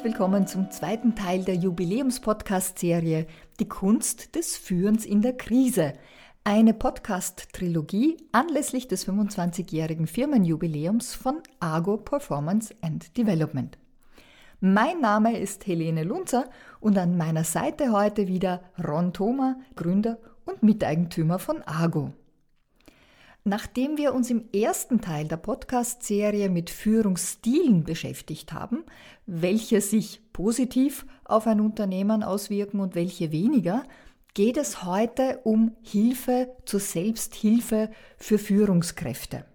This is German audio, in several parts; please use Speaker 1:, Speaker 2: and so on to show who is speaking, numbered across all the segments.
Speaker 1: herzlich willkommen zum zweiten Teil der Jubiläums-Podcast-Serie Die Kunst des Führens in der Krise. Eine Podcast-Trilogie anlässlich des 25-jährigen Firmenjubiläums von Argo Performance and Development. Mein Name ist Helene Lunzer und an meiner Seite heute wieder Ron Thoma, Gründer und Miteigentümer von Argo. Nachdem wir uns im ersten Teil der Podcast-Serie mit Führungsstilen beschäftigt haben, welche sich positiv auf ein Unternehmen auswirken und welche weniger, geht es heute um Hilfe zur Selbsthilfe für Führungskräfte.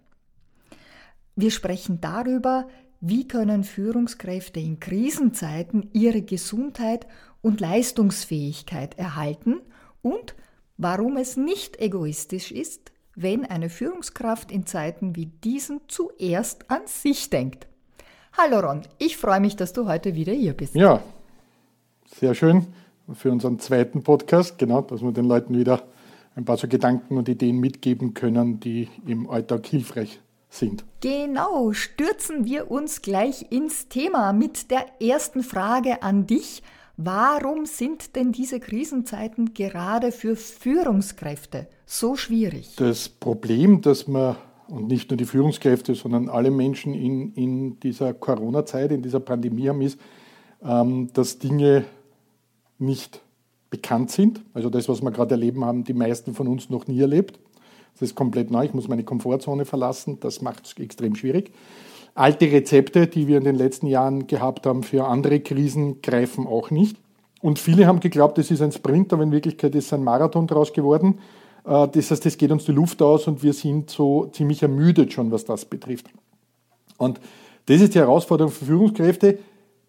Speaker 1: Wir sprechen darüber, wie können Führungskräfte in Krisenzeiten ihre Gesundheit und Leistungsfähigkeit erhalten und warum es nicht egoistisch ist, wenn eine Führungskraft in Zeiten wie diesen zuerst an sich denkt. Hallo Ron, ich freue mich, dass du heute wieder hier bist.
Speaker 2: Ja, sehr schön für unseren zweiten Podcast, genau, dass wir den Leuten wieder ein paar so Gedanken und Ideen mitgeben können, die im Alltag hilfreich sind.
Speaker 1: Genau, stürzen wir uns gleich ins Thema mit der ersten Frage an dich. Warum sind denn diese Krisenzeiten gerade für Führungskräfte so schwierig?
Speaker 2: Das Problem, dass man, und nicht nur die Führungskräfte, sondern alle Menschen in, in dieser Corona-Zeit, in dieser Pandemie haben, ist, ähm, dass Dinge nicht bekannt sind. Also das, was wir gerade erleben, haben die meisten von uns noch nie erlebt. Das ist komplett neu. Ich muss meine Komfortzone verlassen. Das macht es extrem schwierig. Alte Rezepte, die wir in den letzten Jahren gehabt haben für andere Krisen, greifen auch nicht. Und viele haben geglaubt, es ist ein Sprint, aber in Wirklichkeit ist ein Marathon daraus geworden. Äh, das heißt, es geht uns die Luft aus und wir sind so ziemlich ermüdet schon, was das betrifft. Und das ist die Herausforderung für Führungskräfte,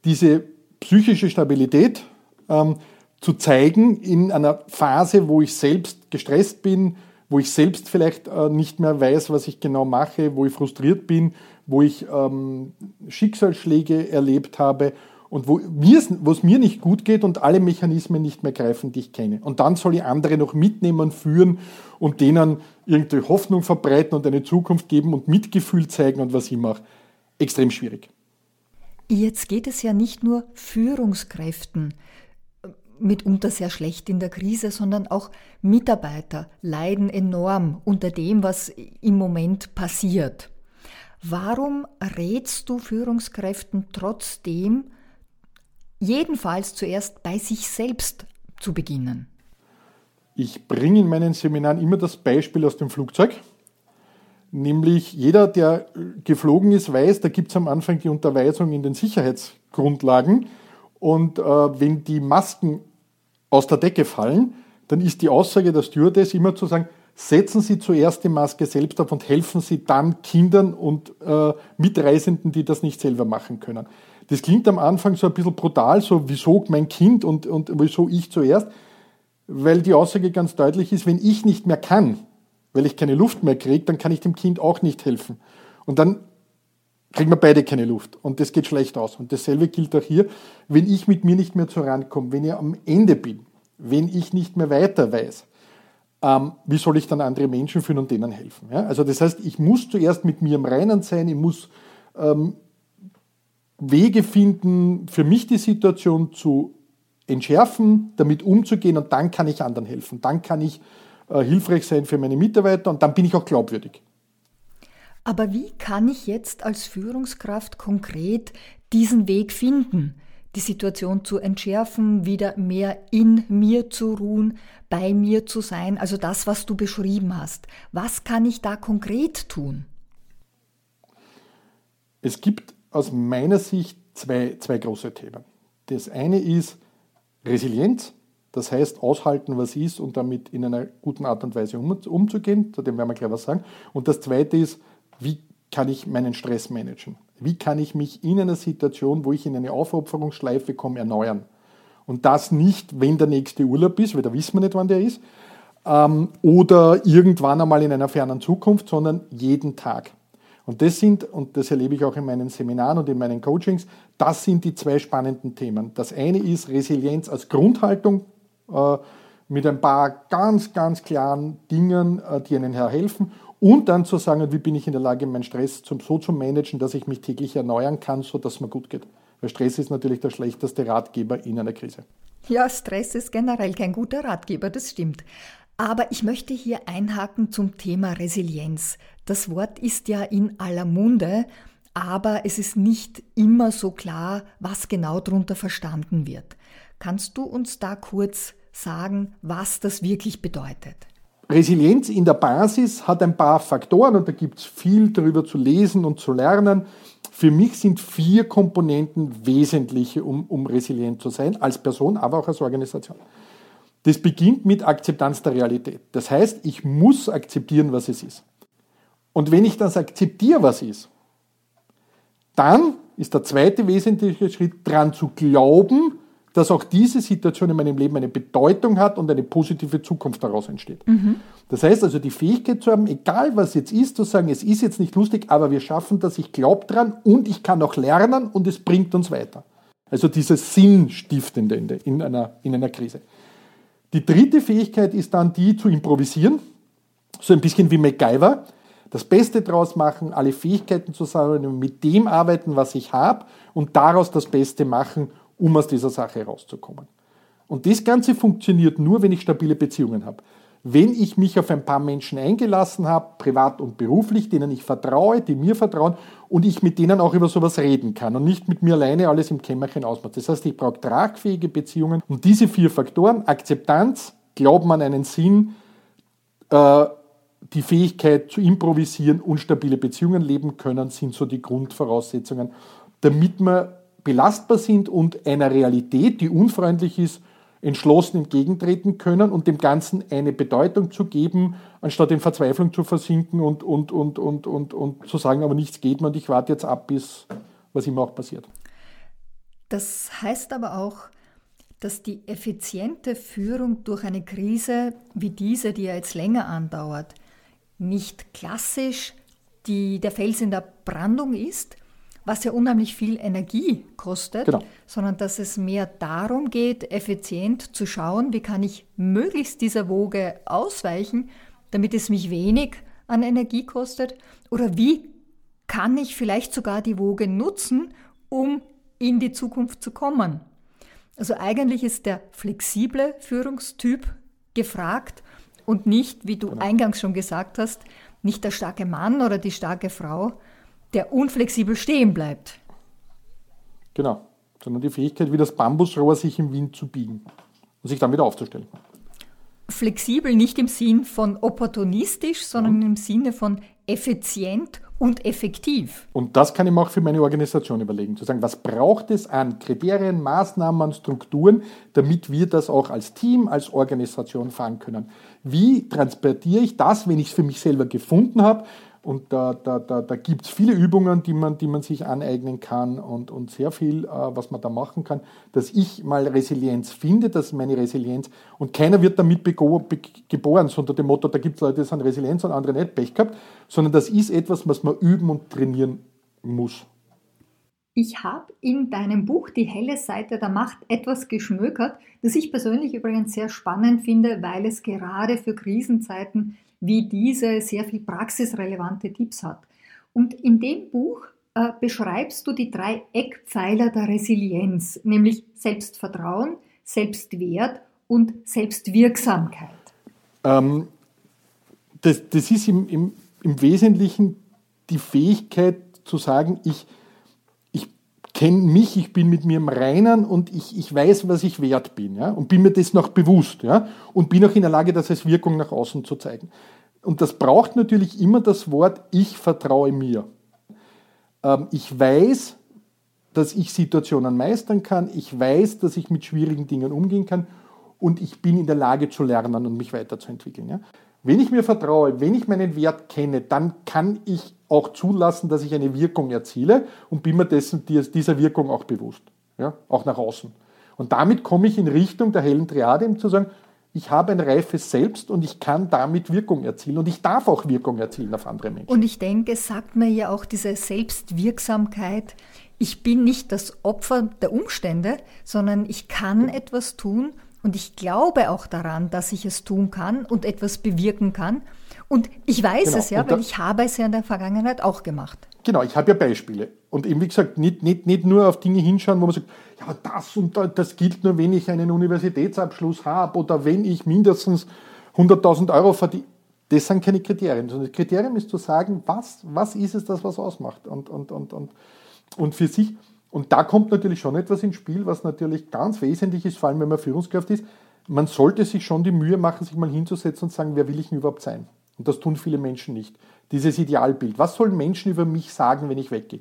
Speaker 2: diese psychische Stabilität ähm, zu zeigen in einer Phase, wo ich selbst gestresst bin, wo ich selbst vielleicht äh, nicht mehr weiß, was ich genau mache, wo ich frustriert bin, wo ich ähm, Schicksalsschläge erlebt habe und wo es mir nicht gut geht und alle Mechanismen nicht mehr greifen, die ich kenne. Und dann soll ich andere noch mitnehmen, führen und denen irgendwie Hoffnung verbreiten und eine Zukunft geben und Mitgefühl zeigen und was ich mache. Extrem schwierig.
Speaker 1: Jetzt geht es ja nicht nur Führungskräften mitunter sehr schlecht in der Krise, sondern auch Mitarbeiter leiden enorm unter dem, was im Moment passiert. Warum rätst du Führungskräften trotzdem, jedenfalls zuerst bei sich selbst zu beginnen?
Speaker 2: Ich bringe in meinen Seminaren immer das Beispiel aus dem Flugzeug. Nämlich jeder, der geflogen ist, weiß, da gibt es am Anfang die Unterweisung in den Sicherheitsgrundlagen. Und äh, wenn die Masken aus der Decke fallen, dann ist die Aussage der Stewardess immer zu sagen, setzen Sie zuerst die Maske selbst auf und helfen Sie dann Kindern und äh, Mitreisenden, die das nicht selber machen können. Das klingt am Anfang so ein bisschen brutal, so wieso mein Kind und, und wieso ich zuerst, weil die Aussage ganz deutlich ist, wenn ich nicht mehr kann, weil ich keine Luft mehr kriege, dann kann ich dem Kind auch nicht helfen. Und dann kriegen wir beide keine Luft und das geht schlecht aus. Und dasselbe gilt auch hier, wenn ich mit mir nicht mehr zurankomme, wenn ich am Ende bin, wenn ich nicht mehr weiter weiß, ähm, wie soll ich dann andere Menschen führen und denen helfen? Ja? Also das heißt, ich muss zuerst mit mir im Reinen sein, ich muss ähm, Wege finden, für mich die Situation zu entschärfen, damit umzugehen und dann kann ich anderen helfen. Dann kann ich äh, hilfreich sein für meine Mitarbeiter und dann bin ich auch glaubwürdig.
Speaker 1: Aber wie kann ich jetzt als Führungskraft konkret diesen Weg finden, die Situation zu entschärfen, wieder mehr in mir zu ruhen, bei mir zu sein, also das, was du beschrieben hast. Was kann ich da konkret tun?
Speaker 2: Es gibt aus meiner Sicht zwei, zwei große Themen. Das eine ist Resilienz, das heißt aushalten, was ist und damit in einer guten Art und Weise um, umzugehen, zu dem werden wir gleich was sagen. Und das zweite ist wie kann ich meinen Stress managen? Wie kann ich mich in einer Situation, wo ich in eine Aufopferungsschleife komme, erneuern? Und das nicht, wenn der nächste Urlaub ist, weil da wissen wir nicht, wann der ist, ähm, oder irgendwann einmal in einer fernen Zukunft, sondern jeden Tag. Und das sind, und das erlebe ich auch in meinen Seminaren und in meinen Coachings, das sind die zwei spannenden Themen. Das eine ist Resilienz als Grundhaltung äh, mit ein paar ganz, ganz klaren Dingen, äh, die Ihnen helfen. Und dann zu sagen, wie bin ich in der Lage, meinen Stress zum, so zu managen, dass ich mich täglich erneuern kann, sodass es mir gut geht. Weil Stress ist natürlich der schlechteste Ratgeber in einer Krise.
Speaker 1: Ja, Stress ist generell kein guter Ratgeber, das stimmt. Aber ich möchte hier einhaken zum Thema Resilienz. Das Wort ist ja in aller Munde, aber es ist nicht immer so klar, was genau darunter verstanden wird. Kannst du uns da kurz sagen, was das wirklich bedeutet?
Speaker 2: Resilienz in der Basis hat ein paar Faktoren und da gibt es viel darüber zu lesen und zu lernen. Für mich sind vier Komponenten wesentliche, um, um resilient zu sein, als Person, aber auch als Organisation. Das beginnt mit Akzeptanz der Realität. Das heißt, ich muss akzeptieren, was es ist. Und wenn ich das akzeptiere, was ist, dann ist der zweite wesentliche Schritt, daran zu glauben, dass auch diese Situation in meinem Leben eine Bedeutung hat und eine positive Zukunft daraus entsteht. Mhm. Das heißt also, die Fähigkeit zu haben, egal was jetzt ist, zu sagen, es ist jetzt nicht lustig, aber wir schaffen das, ich glaube dran und ich kann auch lernen und es bringt uns weiter. Also dieses Sinnstiftende in einer, in einer Krise. Die dritte Fähigkeit ist dann die zu improvisieren, so ein bisschen wie MacGyver. Das Beste draus machen, alle Fähigkeiten zusammen, mit dem arbeiten, was ich habe und daraus das Beste machen, um aus dieser Sache herauszukommen. Und das Ganze funktioniert nur, wenn ich stabile Beziehungen habe wenn ich mich auf ein paar Menschen eingelassen habe, privat und beruflich, denen ich vertraue, die mir vertrauen und ich mit denen auch über sowas reden kann und nicht mit mir alleine alles im Kämmerchen ausmache. Das heißt, ich brauche tragfähige Beziehungen und diese vier Faktoren, Akzeptanz, Glauben an einen Sinn, äh, die Fähigkeit zu improvisieren und stabile Beziehungen leben können, sind so die Grundvoraussetzungen, damit wir belastbar sind und einer Realität, die unfreundlich ist, entschlossen entgegentreten können und dem Ganzen eine Bedeutung zu geben, anstatt in Verzweiflung zu versinken und, und, und, und, und, und zu sagen, aber nichts geht mehr und ich warte jetzt ab, bis was immer auch passiert.
Speaker 1: Das heißt aber auch, dass die effiziente Führung durch eine Krise wie diese, die ja jetzt länger andauert, nicht klassisch die, der Fels in der Brandung ist, was ja unheimlich viel Energie kostet, genau. sondern dass es mehr darum geht, effizient zu schauen, wie kann ich möglichst dieser Woge ausweichen, damit es mich wenig an Energie kostet, oder wie kann ich vielleicht sogar die Woge nutzen, um in die Zukunft zu kommen. Also eigentlich ist der flexible Führungstyp gefragt und nicht, wie du genau. eingangs schon gesagt hast, nicht der starke Mann oder die starke Frau, der unflexibel stehen bleibt.
Speaker 2: Genau, sondern die Fähigkeit, wie das Bambusrohr sich im Wind zu biegen und sich dann wieder aufzustellen.
Speaker 1: Flexibel nicht im Sinn von opportunistisch, sondern mhm. im Sinne von effizient und effektiv.
Speaker 2: Und das kann ich mir auch für meine Organisation überlegen, zu sagen, was braucht es an Kriterien, Maßnahmen, Strukturen, damit wir das auch als Team, als Organisation fahren können. Wie transportiere ich das, wenn ich es für mich selber gefunden habe, und da, da, da, da gibt es viele Übungen, die man, die man sich aneignen kann und, und sehr viel, äh, was man da machen kann, dass ich mal Resilienz finde, dass meine Resilienz, und keiner wird damit geboren, so unter dem Motto, da gibt es Leute, die sind Resilienz und andere nicht, Pech gehabt, sondern das ist etwas, was man üben und trainieren muss.
Speaker 1: Ich habe in deinem Buch Die helle Seite der Macht etwas geschmökert, das ich persönlich übrigens sehr spannend finde, weil es gerade für Krisenzeiten wie diese sehr viel praxisrelevante Tipps hat. Und in dem Buch äh, beschreibst du die drei Eckpfeiler der Resilienz, nämlich Selbstvertrauen, Selbstwert und Selbstwirksamkeit.
Speaker 2: Ähm, das, das, ist im, im, im Wesentlichen die Fähigkeit zu sagen, ich, kenne mich, ich bin mit mir im Reinen und ich, ich weiß, was ich wert bin. Ja? Und bin mir das noch bewusst. Ja? Und bin auch in der Lage, das als Wirkung nach außen zu zeigen. Und das braucht natürlich immer das Wort, ich vertraue mir. Ähm, ich weiß, dass ich Situationen meistern kann. Ich weiß, dass ich mit schwierigen Dingen umgehen kann. Und ich bin in der Lage zu lernen und mich weiterzuentwickeln. Ja? Wenn ich mir vertraue, wenn ich meinen Wert kenne, dann kann ich auch zulassen, dass ich eine Wirkung erziele und bin mir dessen, dieser Wirkung auch bewusst, ja, auch nach außen. Und damit komme ich in Richtung der hellen Triade, um zu sagen, ich habe ein reifes Selbst und ich kann damit Wirkung erzielen und ich darf auch Wirkung erzielen auf andere Menschen.
Speaker 1: Und ich denke, es sagt mir ja auch diese Selbstwirksamkeit. Ich bin nicht das Opfer der Umstände, sondern ich kann etwas tun und ich glaube auch daran, dass ich es tun kann und etwas bewirken kann. Und ich weiß genau. es ja, weil ich habe es ja in der Vergangenheit auch gemacht.
Speaker 2: Genau, ich habe ja Beispiele. Und eben wie gesagt, nicht, nicht, nicht nur auf Dinge hinschauen, wo man sagt, ja, das und das gilt nur, wenn ich einen Universitätsabschluss habe oder wenn ich mindestens 100.000 Euro verdiene. Das sind keine Kriterien, sondern das Kriterium ist zu sagen, was, was ist es, das was ausmacht. Und, und, und, und, und für sich, und da kommt natürlich schon etwas ins Spiel, was natürlich ganz wesentlich ist, vor allem wenn man Führungskraft ist. Man sollte sich schon die Mühe machen, sich mal hinzusetzen und sagen, wer will ich denn überhaupt sein? Und das tun viele Menschen nicht. Dieses Idealbild. Was sollen Menschen über mich sagen, wenn ich weggehe?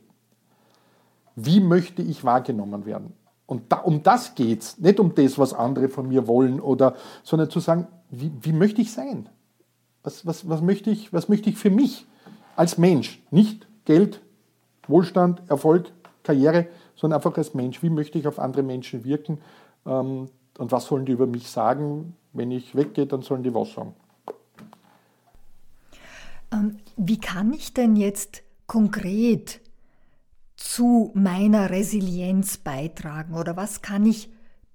Speaker 2: Wie möchte ich wahrgenommen werden? Und da, um das geht es, nicht um das, was andere von mir wollen, oder, sondern zu sagen, wie, wie möchte ich sein? Was, was, was, möchte ich, was möchte ich für mich als Mensch? Nicht Geld, Wohlstand, Erfolg, Karriere, sondern einfach als Mensch. Wie möchte ich auf andere Menschen wirken? Ähm, und was sollen die über mich sagen? Wenn ich weggehe, dann sollen die was sagen.
Speaker 1: Ähm, wie kann ich denn jetzt konkret zu meiner Resilienz beitragen oder was kann ich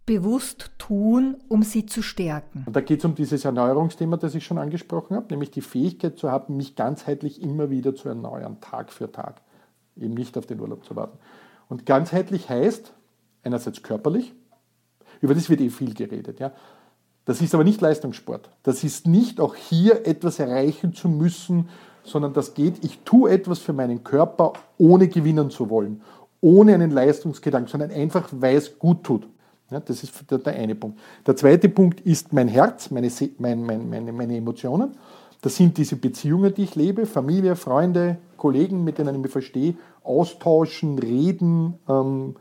Speaker 1: bewusst tun, um sie zu stärken?
Speaker 2: Und da geht es um dieses Erneuerungsthema, das ich schon angesprochen habe, nämlich die Fähigkeit zu haben, mich ganzheitlich immer wieder zu erneuern, Tag für Tag, eben nicht auf den Urlaub zu warten. Und ganzheitlich heißt einerseits körperlich, über das wird eh viel geredet, ja, das ist aber nicht Leistungssport. Das ist nicht auch hier etwas erreichen zu müssen, sondern das geht, ich tue etwas für meinen Körper, ohne gewinnen zu wollen, ohne einen Leistungsgedanken, sondern einfach, weil es gut tut. Ja, das ist der, der, eine Punkt. Der zweite Punkt ist mein Herz, meine, mein, mein, meine, meine Emotionen. Das sind diese Beziehungen, die ich lebe, Familie, Freunde, Kollegen, mit denen ich mich verstehe, austauschen, reden, ähm,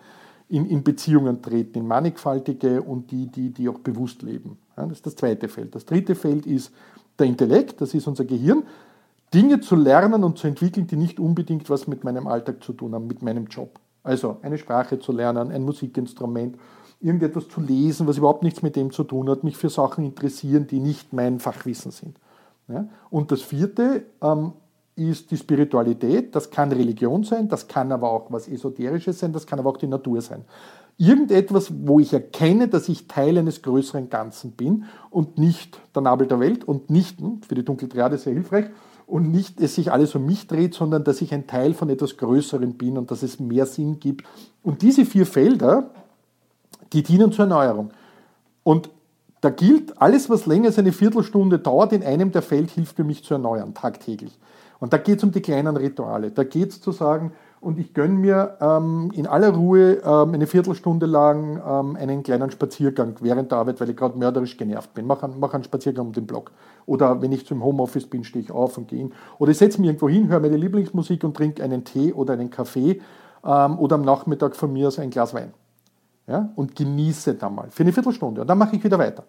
Speaker 2: in, in, Beziehungen treten, in mannigfaltige und die, die, die auch bewusst leben. Ja, das ist das zweite Feld. Das dritte Feld ist der Intellekt, das ist unser Gehirn. Dinge zu lernen und zu entwickeln, die nicht unbedingt was mit meinem Alltag zu tun haben, mit meinem Job. Also eine Sprache zu lernen, ein Musikinstrument, irgendetwas zu lesen, was überhaupt nichts mit dem zu tun hat, mich für Sachen interessieren, die nicht mein Fachwissen sind. Ja? Und das vierte ähm, ist die Spiritualität. Das kann Religion sein, das kann aber auch was Esoterisches sein, das kann aber auch die Natur sein. Irgendetwas, wo ich erkenne, dass ich Teil eines größeren Ganzen bin und nicht der Nabel der Welt und nicht, hm, für die Dunkeltriade sehr hilfreich, und nicht es sich alles um mich dreht, sondern dass ich ein Teil von etwas Größerem bin und dass es mehr Sinn gibt. Und diese vier Felder, die dienen zur Erneuerung. Und da gilt, alles, was länger als eine Viertelstunde dauert, in einem der Feld hilft für mich zu erneuern, tagtäglich. Und da geht es um die kleinen Rituale. Da geht es zu sagen, und ich gönne mir ähm, in aller Ruhe ähm, eine Viertelstunde lang ähm, einen kleinen Spaziergang während der Arbeit, weil ich gerade mörderisch genervt bin. Mache einen, mach einen Spaziergang um den Block. Oder wenn ich zum Homeoffice bin, stehe ich auf und gehe hin. Oder ich setze mich irgendwo hin, höre meine Lieblingsmusik und trinke einen Tee oder einen Kaffee ähm, oder am Nachmittag von mir aus ein Glas Wein. Ja? Und genieße da mal für eine Viertelstunde. Und dann mache ich wieder weiter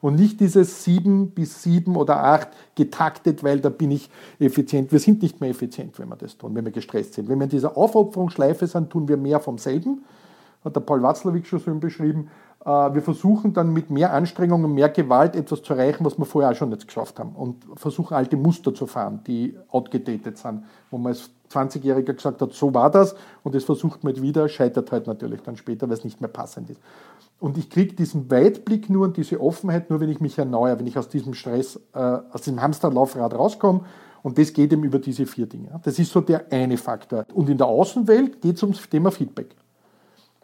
Speaker 2: und nicht dieses sieben bis sieben oder acht getaktet, weil da bin ich effizient. Wir sind nicht mehr effizient, wenn wir das tun, wenn wir gestresst sind. Wenn wir in dieser Aufopferungsschleife sind, tun wir mehr vom selben, hat der Paul Watzlawick schon so beschrieben. Äh, wir versuchen dann mit mehr Anstrengung und mehr Gewalt etwas zu erreichen, was wir vorher auch schon nicht geschafft haben. Und versuchen alte Muster zu fahren, die outgedatet sind, wo man als 20-Jähriger gesagt hat, so war das und das versucht man wieder, scheitert halt natürlich dann später, weil es nicht mehr passend ist. Und ich kriege diesen Weitblick nur und diese Offenheit nur, wenn ich mich erneuere, wenn ich aus diesem Stress, äh, aus diesem Hamsterlaufrad rauskomme. Und das geht eben über diese vier Dinge. Das ist so der eine Faktor. Und in der Außenwelt geht es ums Thema Feedback.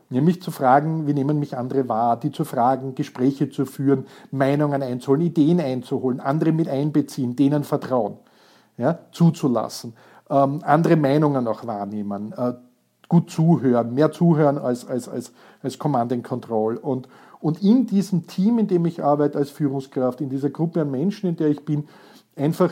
Speaker 2: Nämlich zu fragen, wie nehmen mich andere wahr, die zu fragen, Gespräche zu führen, Meinungen einzuholen, Ideen einzuholen, andere mit einbeziehen, denen vertrauen, ja, zuzulassen, ähm, andere Meinungen auch wahrnehmen, äh, gut zuhören, mehr zuhören als, als, als, als Command and Control. Und, und in diesem Team, in dem ich arbeite als Führungskraft, in dieser Gruppe an Menschen, in der ich bin, einfach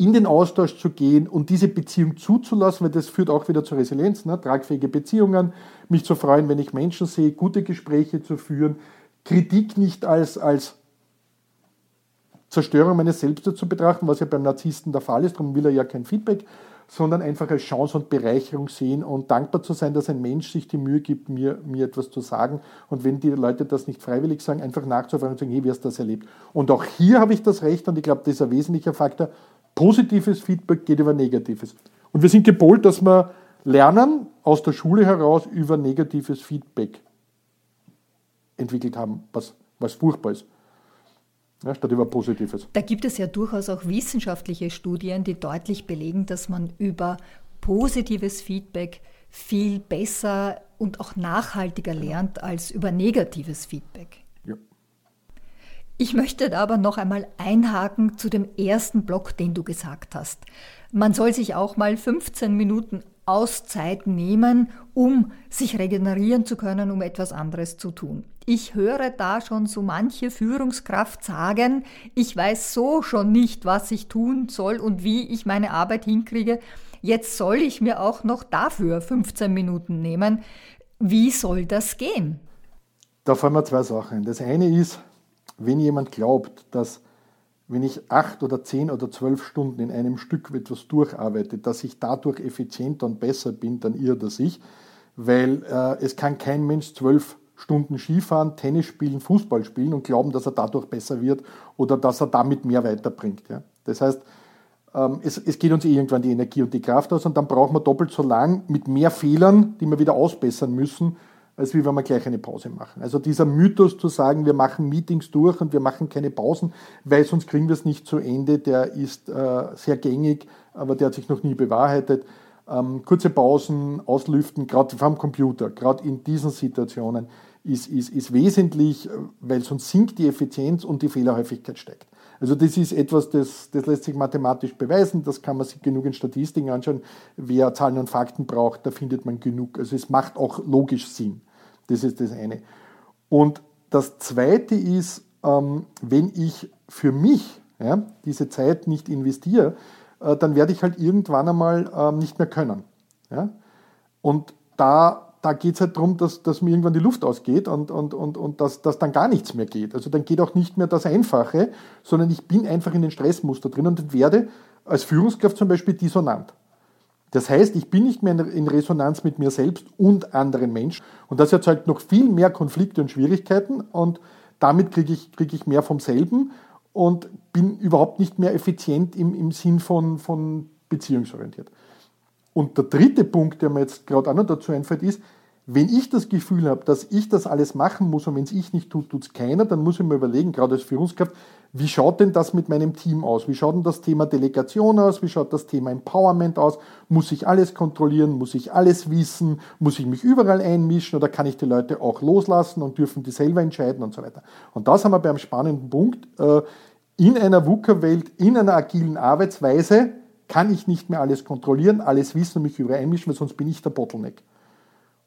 Speaker 2: in den Austausch zu gehen und diese Beziehung zuzulassen, weil das führt auch wieder zur Resilienz, ne? tragfähige Beziehungen, mich zu freuen, wenn ich Menschen sehe, gute Gespräche zu führen, Kritik nicht als, als Zerstörung meines Selbstes zu betrachten, was ja beim Narzissten der Fall ist, darum will er ja kein Feedback, sondern einfach als Chance und Bereicherung sehen und dankbar zu sein, dass ein Mensch sich die Mühe gibt, mir, mir etwas zu sagen. Und wenn die Leute das nicht freiwillig sagen, einfach nachzufragen und sagen, hey, wie hast du das erlebt? Und auch hier habe ich das Recht, und ich glaube, das ist ein wesentlicher Faktor, positives Feedback geht über negatives. Und wir sind gepolt, dass wir lernen, aus der Schule heraus über negatives Feedback entwickelt haben, was, was furchtbar ist. Ja, statt über Positives.
Speaker 1: Da gibt es ja durchaus auch wissenschaftliche Studien, die deutlich belegen, dass man über positives Feedback viel besser und auch nachhaltiger lernt als über negatives Feedback. Ja. Ich möchte aber noch einmal einhaken zu dem ersten Block, den du gesagt hast. Man soll sich auch mal 15 Minuten Auszeit nehmen, um sich regenerieren zu können, um etwas anderes zu tun. Ich höre da schon so manche Führungskraft sagen, ich weiß so schon nicht, was ich tun soll und wie ich meine Arbeit hinkriege. Jetzt soll ich mir auch noch dafür 15 Minuten nehmen. Wie soll das gehen?
Speaker 2: Da fallen mir zwei Sachen. Das eine ist, wenn jemand glaubt, dass wenn ich acht oder zehn oder zwölf Stunden in einem Stück etwas durcharbeite, dass ich dadurch effizienter und besser bin, dann irrt er sich, weil äh, es kann kein Mensch zwölf Stunden Skifahren, Tennis spielen, Fußball spielen und glauben, dass er dadurch besser wird oder dass er damit mehr weiterbringt. Ja. Das heißt, ähm, es, es, geht uns irgendwann die Energie und die Kraft aus und dann brauchen wir doppelt so lang mit mehr Fehlern, die wir wieder ausbessern müssen, als wie wenn wir gleich eine Pause machen. Also dieser Mythos zu sagen, wir machen Meetings durch und wir machen keine Pausen, weil sonst kriegen wir es nicht zu Ende, der ist äh, sehr gängig, aber der hat sich noch nie bewahrheitet. Ähm, kurze Pausen, auslüften, gerade vom Computer, gerade in diesen Situationen ist, ist, ist wesentlich, weil sonst sinkt die Effizienz und die Fehlerhäufigkeit steigt. Also das ist etwas, das, das lässt sich mathematisch beweisen, das kann man sich genug in Statistiken anschauen. Wer Zahlen und Fakten braucht, da findet man genug. Also es macht auch logisch Sinn. Das ist das eine. Und das zweite ist, ähm, wenn ich für mich ja, diese Zeit nicht investiere, äh, dann werde ich halt irgendwann einmal ähm, nicht mehr können. Ja? Und da, da geht es halt darum, dass, dass mir irgendwann die Luft ausgeht und, und, und, und dass, dass dann gar nichts mehr geht. Also dann geht auch nicht mehr das Einfache, sondern ich bin einfach in den Stressmuster drin und werde als Führungskraft zum Beispiel dissonant. Das heißt, ich bin nicht mehr in Resonanz mit mir selbst und anderen Menschen. Und das erzeugt noch viel mehr Konflikte und Schwierigkeiten. Und damit kriege ich, kriege ich mehr vom selben und bin überhaupt nicht mehr effizient im, im Sinn von, von beziehungsorientiert. Und der dritte Punkt, der mir jetzt gerade auch noch dazu einfällt, ist, wenn ich das Gefühl habe, dass ich das alles machen muss und wenn es ich nicht tut, tut es keiner, dann muss ich mir überlegen, gerade als Führungskraft, wie schaut denn das mit meinem Team aus? Wie schaut denn das Thema Delegation aus? Wie schaut das Thema Empowerment aus? Muss ich alles kontrollieren? Muss ich alles wissen? Muss ich mich überall einmischen oder kann ich die Leute auch loslassen und dürfen die selber entscheiden und so weiter? Und das haben wir beim spannenden Punkt. Äh, in einer VUCA-Welt, in einer agilen Arbeitsweise kann ich nicht mehr alles kontrollieren, alles wissen und mich überall einmischen, weil sonst bin ich der Bottleneck.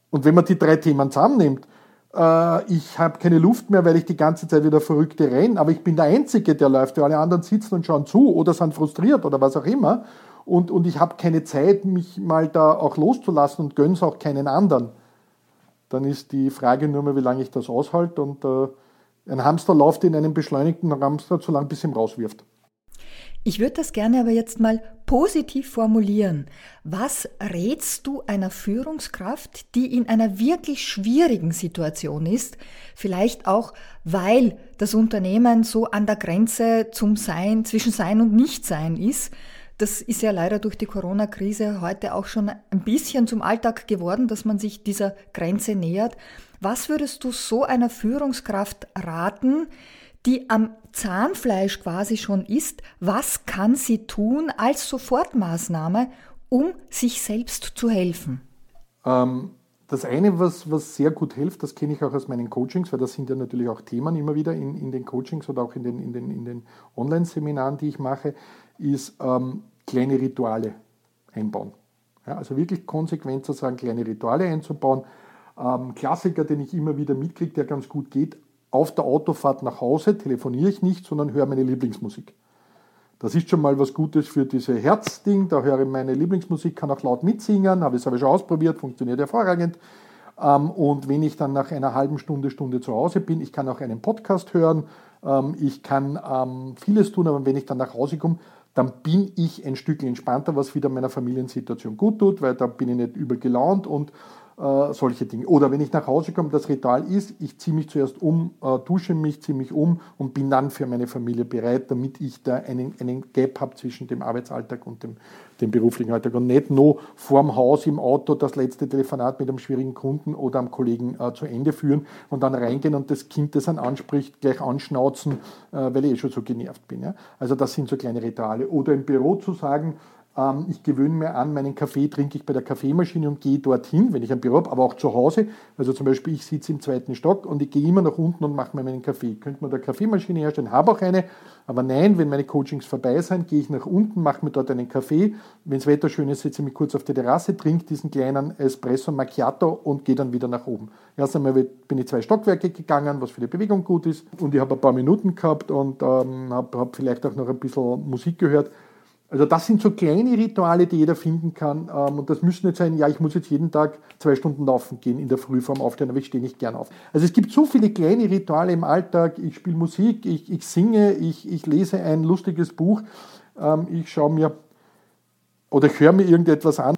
Speaker 2: Und wenn man die drei Themen zusammennimmt, ich habe keine Luft mehr, weil ich die ganze Zeit wieder Verrückte renne, aber ich bin der Einzige, der läuft, weil alle anderen sitzen und schauen zu oder sind frustriert oder was auch immer. Und, und ich habe keine Zeit, mich mal da auch loszulassen und gönne es auch keinen anderen. Dann ist die Frage nur mehr, wie lange ich das aushalte. Und äh, ein Hamster läuft in einem beschleunigten Hamster so lange, bis ihm rauswirft.
Speaker 1: Ich würde das gerne aber jetzt mal positiv formulieren. Was rätst du einer Führungskraft, die in einer wirklich schwierigen Situation ist, vielleicht auch, weil das Unternehmen so an der Grenze zum Sein, zwischen Sein und Nichtsein ist? Das ist ja leider durch die Corona-Krise heute auch schon ein bisschen zum Alltag geworden, dass man sich dieser Grenze nähert. Was würdest du so einer Führungskraft raten, die am Zahnfleisch quasi schon ist, was kann sie tun als Sofortmaßnahme, um sich selbst zu helfen?
Speaker 2: Ähm, das eine, was, was sehr gut hilft, das kenne ich auch aus meinen Coachings, weil das sind ja natürlich auch Themen immer wieder in, in den Coachings oder auch in den, in den, in den Online-Seminaren, die ich mache, ist ähm, kleine Rituale einbauen. Ja, also wirklich konsequent zu sagen, kleine Rituale einzubauen. Ähm, Klassiker, den ich immer wieder mitkriege, der ganz gut geht, auf der Autofahrt nach Hause telefoniere ich nicht, sondern höre meine Lieblingsmusik. Das ist schon mal was Gutes für diese Herzding. Da höre ich meine Lieblingsmusik, kann auch laut mitsingen, habe ich es schon ausprobiert, funktioniert hervorragend. Ähm, und wenn ich dann nach einer halben Stunde, Stunde zu Hause bin, ich kann auch einen Podcast hören, ähm, ich kann ähm, vieles tun, aber wenn ich dann nach Hause komme, dann bin ich ein Stück entspannter, was wieder meiner Familiensituation gut tut, weil da bin ich nicht übel gelaunt und äh, solche Dinge. Oder wenn ich nach Hause komme, das Ritual ist, ich ziehe mich zuerst um, äh, dusche mich, ziehe mich um und bin dann für meine Familie bereit, damit ich da einen, einen Gap habe zwischen dem Arbeitsalltag und dem, dem beruflichen Alltag. Und nicht nur vorm Haus im Auto das letzte Telefonat mit einem schwierigen Kunden oder einem Kollegen äh, zu Ende führen und dann reingehen und das Kind, das dann anspricht, gleich anschnauzen, äh, weil ich eh schon so genervt bin. Ja? Also das sind so kleine Rituale. Oder im Büro zu sagen, ich gewöhne mir an, meinen Kaffee trinke ich bei der Kaffeemaschine und gehe dorthin, wenn ich ein Büro habe, aber auch zu Hause. Also zum Beispiel, ich sitze im zweiten Stock und ich gehe immer nach unten und mache mir meinen Kaffee. Könnte man da Kaffeemaschine herstellen? Habe auch eine. Aber nein, wenn meine Coachings vorbei sind, gehe ich nach unten, mache mir dort einen Kaffee. Wenn das Wetter schön ist, setze ich mich kurz auf die Terrasse, trinke diesen kleinen Espresso Macchiato und gehe dann wieder nach oben. Erst einmal bin ich zwei Stockwerke gegangen, was für die Bewegung gut ist. Und ich habe ein paar Minuten gehabt und ähm, habe hab vielleicht auch noch ein bisschen Musik gehört. Also das sind so kleine Rituale, die jeder finden kann. Ähm, und das müssen nicht sein, ja, ich muss jetzt jeden Tag zwei Stunden laufen gehen in der Früh vorm Aufstehen, aber ich stehe nicht gern auf. Also es gibt so viele kleine Rituale im Alltag. Ich spiele Musik, ich, ich singe, ich, ich lese ein lustiges Buch, ähm, ich schaue mir oder ich höre mir irgendetwas an.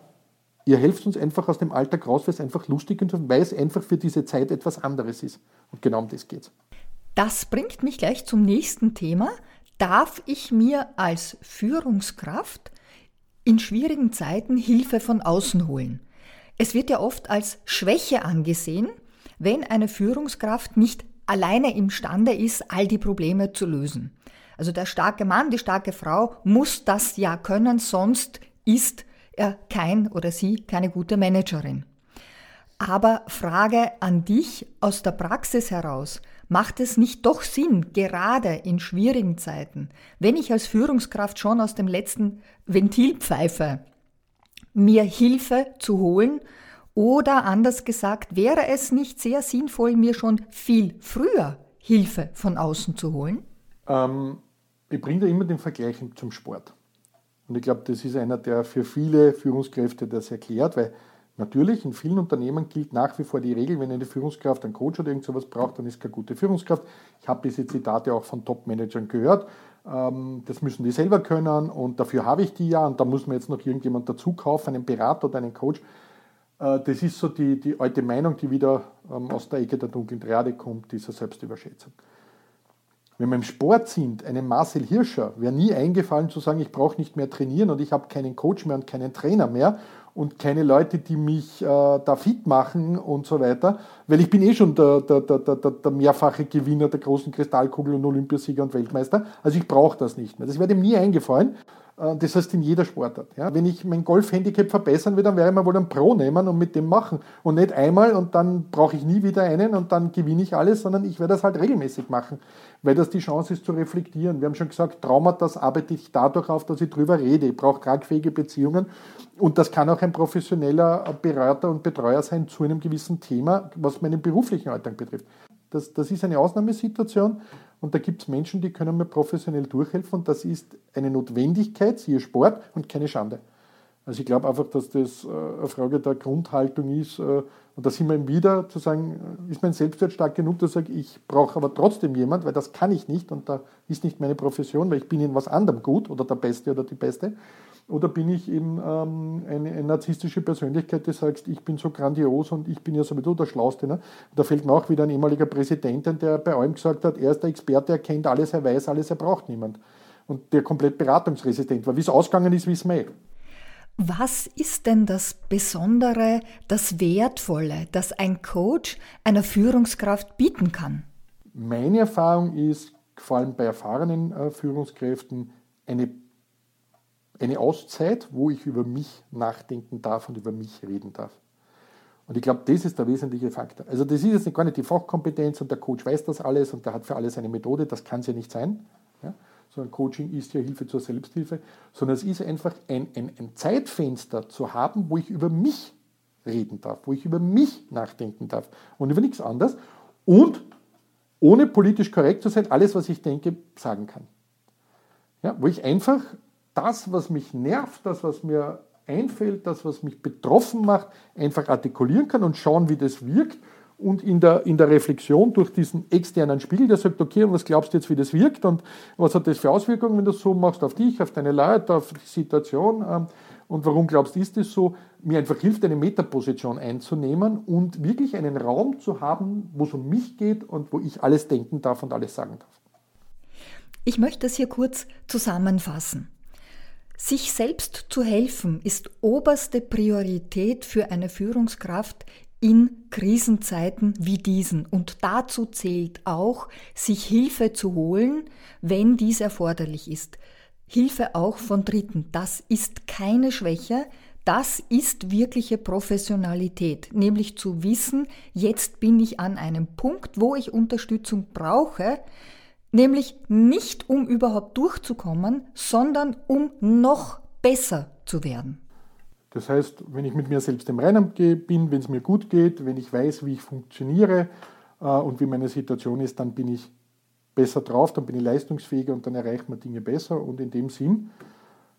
Speaker 2: Ihr helft uns einfach aus dem Alltag raus, weil es einfach lustig und weil es einfach für diese Zeit etwas anderes ist. Und genau um das geht's.
Speaker 1: Das bringt mich gleich zum nächsten Thema darf ich mir als Führungskraft in schwierigen Zeiten Hilfe von außen holen. Es wird ja oft als Schwäche angesehen, wenn eine Führungskraft nicht alleine imstande ist, all die Probleme zu lösen. Also der starke Mann, die starke Frau muss das ja können, sonst ist er kein oder sie keine gute Managerin. Aber Frage an dich aus der Praxis heraus. Macht es nicht doch Sinn, gerade in schwierigen Zeiten, wenn ich als Führungskraft schon aus dem letzten Ventil pfeife, mir Hilfe zu holen? Oder anders gesagt, wäre es nicht sehr sinnvoll, mir schon viel früher Hilfe von außen zu holen?
Speaker 2: Ähm, ich bringe da immer den Vergleich zum Sport. Und ich glaube, das ist einer, der für viele Führungskräfte das erklärt, weil Natürlich, in vielen Unternehmen gilt nach wie vor die Regel, wenn eine Führungskraft einen Coach oder irgend sowas braucht, dann ist keine gute Führungskraft. Ich habe diese Zitate auch von Top-Managern gehört. Ähm, das müssen die selber können und dafür habe ich die ja und da muss man jetzt noch irgendjemand dazu kaufen, einen Berater oder einen Coach. Äh, das ist so die, die alte Meinung, die wieder ähm, aus der Ecke der dunklen Triade kommt, dieser Selbstüberschätzung. Wenn wir im Sport sind, einem Marcel Hirscher wäre nie eingefallen zu sagen, ich brauche nicht mehr trainieren und ich habe keinen Coach mehr und keinen Trainer mehr und keine Leute, die mich äh, da fit machen und so weiter, weil ich bin eh schon der, der, der, der, der mehrfache Gewinner der großen Kristallkugel und Olympiasieger und Weltmeister. Also ich brauche das nicht mehr. Das wäre dem nie eingefallen. Äh, das heißt in jeder Sportart. Ja. Wenn ich mein Golf-Handicap verbessern will, dann werde ich mal wohl einen Pro nehmen und mit dem machen. Und nicht einmal und dann brauche ich nie wieder einen und dann gewinne ich alles, sondern ich werde das halt regelmäßig machen weil das die Chance ist zu reflektieren. Wir haben schon gesagt, Traumata arbeite ich dadurch auf, dass ich drüber rede. Ich brauche tragfähige Beziehungen und das kann auch ein professioneller Berater und Betreuer sein zu einem gewissen Thema, was meinen beruflichen Alltag betrifft. Das, das ist eine Ausnahmesituation und da gibt es Menschen, die können mir professionell durchhelfen und das ist eine Notwendigkeit, siehe Sport und keine Schande. Also ich glaube einfach, dass das äh, eine Frage der Grundhaltung ist. Äh, und da sind wir wieder zu sagen, äh, ist mein Selbstwert stark genug, dass ich sage, ich brauche aber trotzdem jemand, weil das kann ich nicht und da ist nicht meine Profession, weil ich bin in was anderem gut oder der Beste oder die Beste. Oder bin ich eben ähm, eine, eine, narzisstische Persönlichkeit, die sagt, ich bin so grandios und ich bin ja sowieso der Schlauste. Ne? da fällt mir auch wieder ein ehemaliger Präsident, der bei allem gesagt hat, er ist der Experte, er kennt alles, er weiß alles, er braucht niemand. Und der komplett beratungsresistent war. Wie es ausgegangen ist, wissen wir eh.
Speaker 1: Was ist denn das Besondere, das Wertvolle, das ein Coach einer Führungskraft bieten kann?
Speaker 2: Meine Erfahrung ist, vor allem bei erfahrenen äh, Führungskräften, eine, eine Auszeit, wo ich über mich nachdenken darf und über mich reden darf. Und ich glaube, das ist der wesentliche Faktor. Also das ist jetzt gar nicht die Fachkompetenz und der Coach weiß das alles und der hat für alles eine Methode, das kann es ja nicht sein. Ja? sondern Coaching ist ja Hilfe zur Selbsthilfe, sondern es ist einfach ein, ein, ein Zeitfenster zu haben, wo ich über mich reden darf, wo ich über mich nachdenken darf und über nichts anderes und ohne politisch korrekt zu sein, alles, was ich denke, sagen kann. Ja, wo ich einfach das, was mich nervt, das, was mir einfällt, das, was mich betroffen macht, einfach artikulieren kann und schauen, wie das wirkt und in der, in der Reflexion durch diesen externen Spiegel, der sagt, okay, was glaubst du jetzt, wie das wirkt und was hat das für Auswirkungen, wenn du das so machst auf dich, auf deine Leute, auf die Situation ähm, und warum glaubst du, ist das so, mir einfach hilft, eine Metaposition einzunehmen und wirklich einen Raum zu haben, wo es um mich geht und wo ich alles denken darf und alles sagen darf.
Speaker 1: Ich möchte es hier kurz zusammenfassen. Sich selbst zu helfen ist oberste Priorität für eine Führungskraft in Krisenzeiten wie diesen. Und dazu zählt auch, sich Hilfe zu holen, wenn dies erforderlich ist. Hilfe auch von Dritten. Das ist keine Schwäche, das ist wirkliche Professionalität, nämlich zu wissen, jetzt bin ich an einem Punkt, wo ich Unterstützung brauche, nämlich nicht um überhaupt durchzukommen, sondern um noch besser zu werden.
Speaker 2: Das heißt, wenn ich mit mir selbst im Reinen bin, wenn es mir gut geht, wenn ich weiß, wie ich funktioniere äh, und wie meine Situation ist, dann bin ich besser drauf, dann bin ich leistungsfähiger und dann erreicht man Dinge besser. Und in dem Sinn,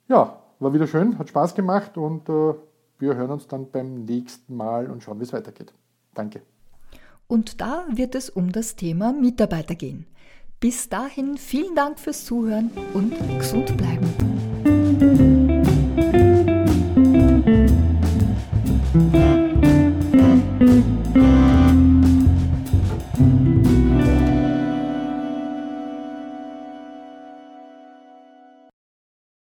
Speaker 2: ja, war wieder schön, hat Spaß gemacht und äh, wir hören uns dann beim nächsten Mal und schauen, wie es weitergeht. Danke.
Speaker 1: Und da wird es um das Thema Mitarbeiter gehen. Bis dahin vielen Dank fürs Zuhören und gesund bleiben.